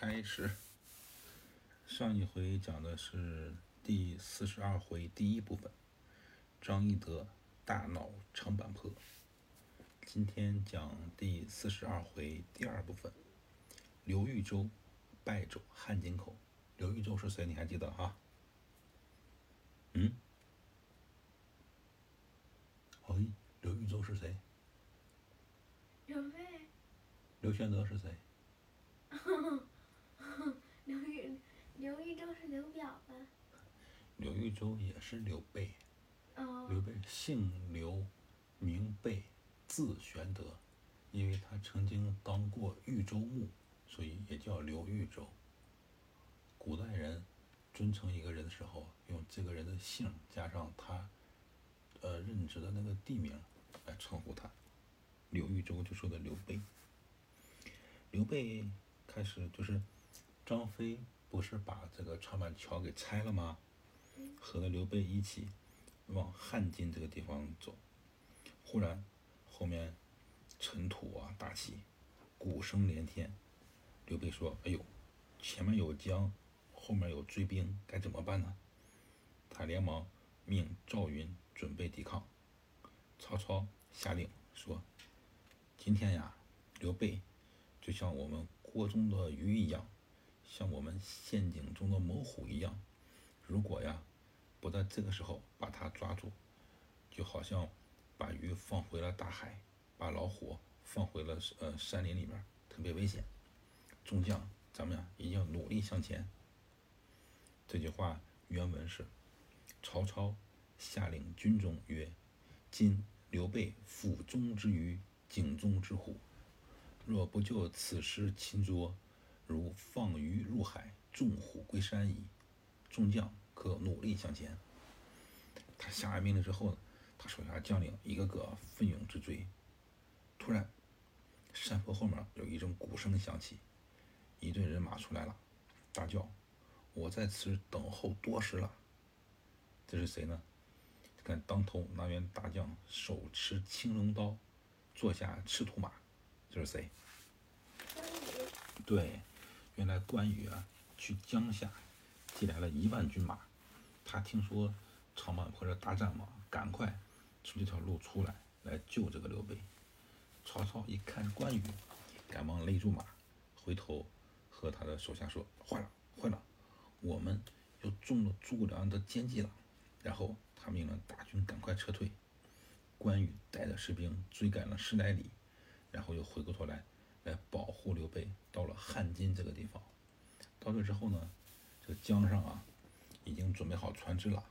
开始。上一回讲的是第四十二回第一部分，张翼德大闹长坂坡。今天讲第四十二回第二部分，刘豫州败走汉津口。刘豫州是谁？你还记得哈？嗯？哎，刘豫州是谁？刘备，刘玄德是谁？刘豫，刘表吧？刘豫州也是刘备。哦，刘备姓刘，名备，字玄德，因为他曾经当过豫州牧，所以也叫刘豫州。古代人尊称一个人的时候，用这个人的姓加上他呃任职的那个地名来称呼他。刘豫州就说的刘备。刘备开始就是张飞不是把这个长板桥给拆了吗？和刘备一起往汉津这个地方走，忽然后面尘土啊大起，鼓声连天。刘备说：“哎呦，前面有江，后面有追兵，该怎么办呢？”他连忙命赵云准备抵抗。曹操下令说：“今天呀，刘备就像我们锅中的鱼一样，像我们陷阱中的猛虎一样。如果呀，不在这个时候把他抓住，就好像把鱼放回了大海，把老虎放回了呃山林里面，特别危险。众将，咱们呀一定要努力向前。这句话原文是：曹操下令军中曰：“今刘备腹中之鱼，井中之虎，若不就此时擒捉，如放鱼入海，纵虎归山矣。众将可努力向前。”他下完命令之后呢，他手下将领一个个奋勇直追。突然，山坡后面有一阵鼓声响起，一队人马出来了，大叫：“我在此等候多时了。”这是谁呢？看当头那员大将手持青龙刀，坐下赤兔马，这是谁？对，原来关羽啊去江夏借来了一万军马，他听说长坂坡这大战嘛，赶快从这条路出来来救这个刘备。曹操一看是关羽，赶忙勒住马，回头和他的手下说：“坏了，坏了，我们又中了诸葛亮的奸计了。”然后他命令大军赶快撤退。关羽带着士兵追赶了十来里，然后又回过头来刘备，到了汉津这个地方。到这之后呢，这江上啊已经准备好船只了。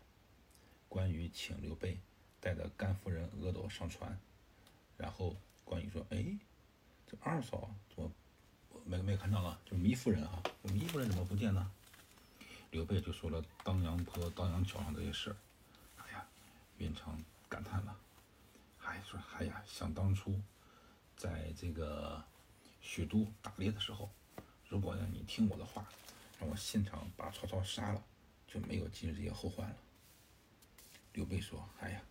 关羽请刘备带着甘夫人、阿斗上船，然后关羽说：“哎，这二嫂怎么没没看到啊？就糜夫人啊，糜夫人怎么不见呢？”刘备就说了当阳坡、当阳桥上这些事儿。哎呀，云长感叹了，还说：“哎呀，想当初，在这个许都打猎的时候，如果呢你听我的话，让我现场把曹操杀了，就没有今日这些后患了。”刘备说：“哎呀，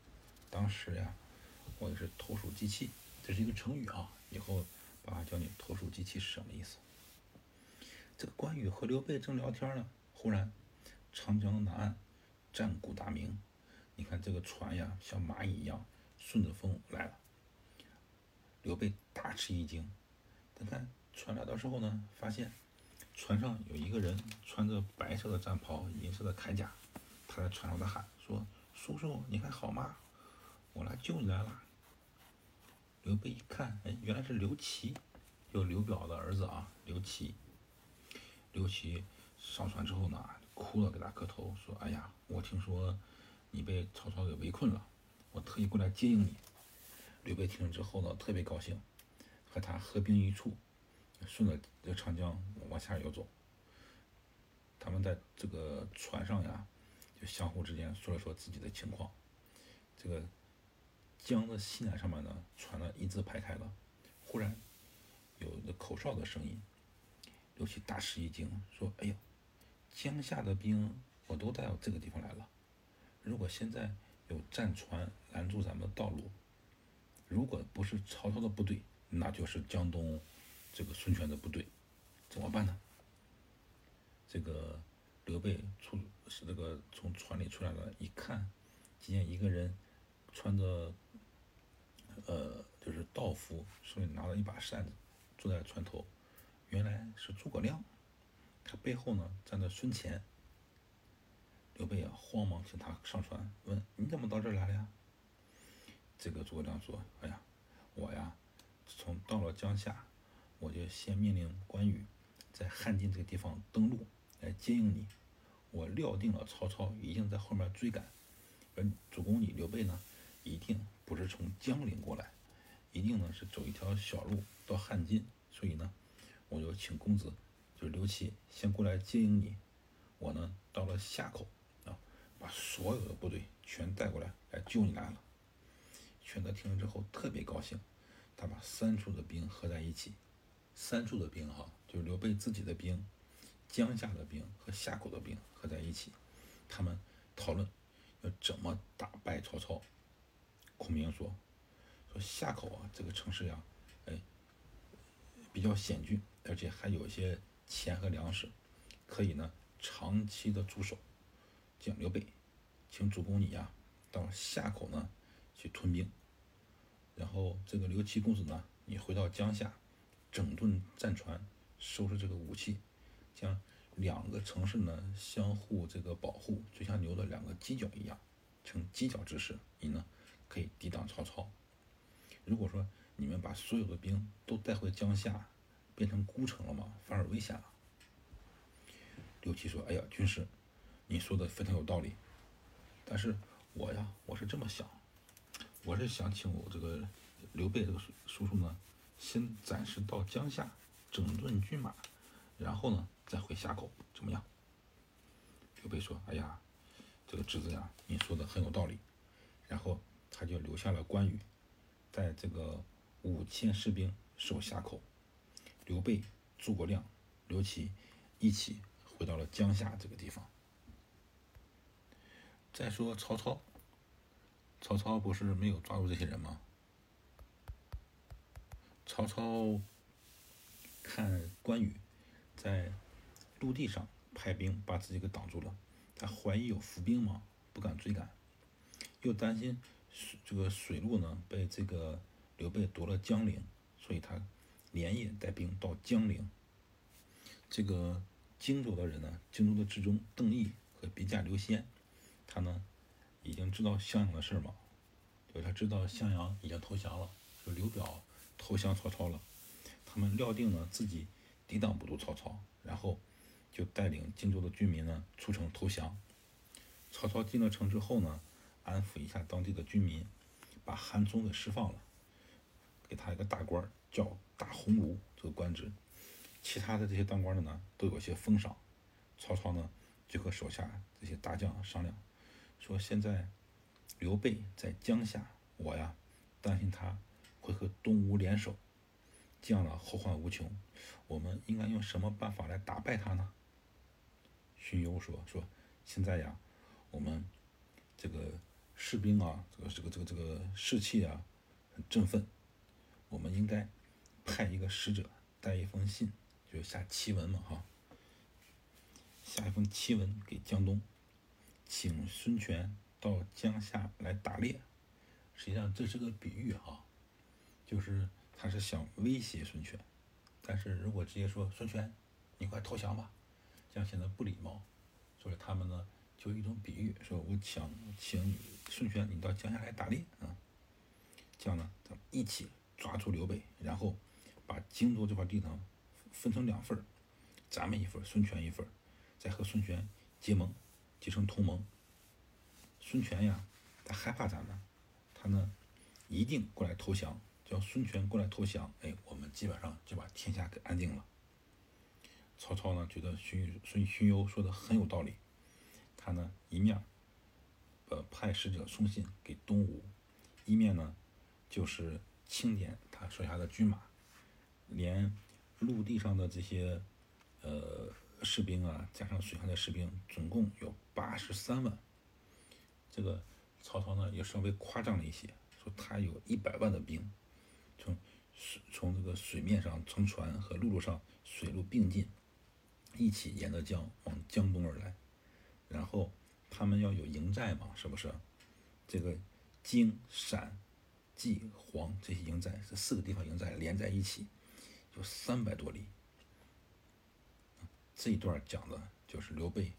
当时呀，我也是投鼠忌器，这是一个成语啊，以后爸爸教你投鼠忌器是什么意思。”这个关羽和刘备正聊天呢，忽然长江南岸战鼓大鸣，你看这个船呀，像蚂蚁一样顺着风来了。刘备大吃一惊，他船来的时候呢，发现船上有一个人穿着白色的战袍、银色的铠甲，他在船上在喊说：“叔叔，你还好吗？我来救你来了。”刘备一看，哎，原来是刘琦，就刘表的儿子啊，刘琦。刘琦上船之后呢，哭了，给他磕头说：“哎呀，我听说你被曹操给围困了，我特意过来接应你。”刘备听了之后呢，特别高兴，和他合兵一处，顺着这长江往下游走。他们在这个船上呀，就相互之间说了说自己的情况。这个江的西南上面呢，船呢一字排开了，忽然有那口哨的声音。刘琦大吃一惊，说：“哎呀，江夏的兵我都带到这个地方来了。如果现在有战船拦住咱们的道路，如果不是曹操的部队，那就是江东这个孙权的部队，怎么办呢？”这个刘备出是这个从船里出来了，一看，只见一个人穿着呃就是道服，手里拿了一把扇子，坐在船头，原来是诸葛亮，他背后呢站着孙乾。刘备啊，慌忙请他上船，问你怎么到这儿来了呀？这个诸葛亮说：“哎呀，我呀，从到了江夏，我就先命令关羽在汉津这个地方登陆来接应你。我料定了曹操一定在后面追赶，而主公你刘备呢，一定不是从江陵过来，一定呢是走一条小路到汉津。所以呢，我就请公子，就是刘琦先过来接应你。我呢，到了夏口啊，把所有的部队全带过来来救你来了。”玄德听了之后特别高兴，他把三处的兵合在一起，三处的兵哈，就是刘备自己的兵、江夏的兵和夏口的兵合在一起，他们讨论要怎么打败曹操。孔明说：“说夏口啊，这个城市呀，哎，比较险峻，而且还有一些钱和粮食，可以呢长期的驻守。讲刘备，请主公你呀，到夏口呢。”去屯兵，然后这个刘琦公子呢，你回到江夏，整顿战船，收拾这个武器，将两个城市呢相互这个保护，就像牛的两个犄角一样，成犄角之势，你呢可以抵挡曹操。如果说你们把所有的兵都带回江夏，变成孤城了嘛，反而危险了。刘琦说：“哎呀，军师，你说的非常有道理，但是我呀，我是这么想。”我是想请我这个刘备这个叔叔呢，先暂时到江夏整顿军马，然后呢再回夏口，怎么样？刘备说：“哎呀，这个侄子呀，你说的很有道理。”然后他就留下了关羽，带这个五千士兵守夏口，刘备、诸葛亮、刘琦一起回到了江夏这个地方。再说曹操。曹操不是没有抓住这些人吗？曹操看关羽在陆地上派兵把自己给挡住了，他怀疑有伏兵嘛，不敢追赶，又担心这个水路呢被这个刘备夺了江陵，所以他连夜带兵到江陵。这个荆州的人呢，荆州的知中邓毅和笔驾刘仙，他呢。已经知道襄阳的事儿嘛？就他知道襄阳已经投降了，就刘表投降曹操了。他们料定呢自己抵挡不住曹操，然后就带领荆州的居民呢出城投降。曹操进了城之后呢，安抚一下当地的居民，把韩忠给释放了，给他一个大官叫大鸿胪这个官职。其他的这些当官的呢都有些封赏。曹操呢就和手下这些大将商量。说现在刘备在江夏，我呀担心他会和东吴联手，这样呢后患无穷。我们应该用什么办法来打败他呢？荀攸说：“说现在呀，我们这个士兵啊，这个这个这个这个士气啊很振奋，我们应该派一个使者带一封信，就下檄文嘛，哈，下一封檄文给江东。”请孙权到江夏来打猎，实际上这是个比喻哈，就是他是想威胁孙权，但是如果直接说孙权，你快投降吧，这样显得不礼貌，所以他们呢就一种比喻，说我想请孙权你到江夏来打猎啊，这样呢咱们一起抓住刘备，然后把荆州这块地方分成两份，咱们一份，孙权一份，再和孙权结盟。结成同盟，孙权呀，他害怕咱们，他呢一定过来投降，叫孙权过来投降，哎，我们基本上就把天下给安定了。曹操呢觉得荀荀荀攸说的很有道理，他呢一面呃派使者送信给东吴，一面呢就是清点他手下的军马，连陆地上的这些呃。士兵啊，加上水上的士兵，总共有八十三万。这个曹操呢，也稍微夸张了一些，说他有一百万的兵，从水从这个水面上乘船和陆路上水陆并进，一起沿着江往江东而来，然后他们要有营寨嘛，是不是？这个荆、陕、冀、黄这些营寨，这四个地方营寨连在一起，有三百多里。这一段讲的就是刘备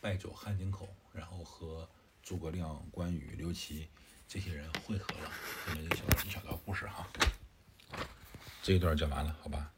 败走汉津口，然后和诸葛亮、关羽、刘琦这些人会合了，这么一小一小段故事哈。这一段讲完了，好吧？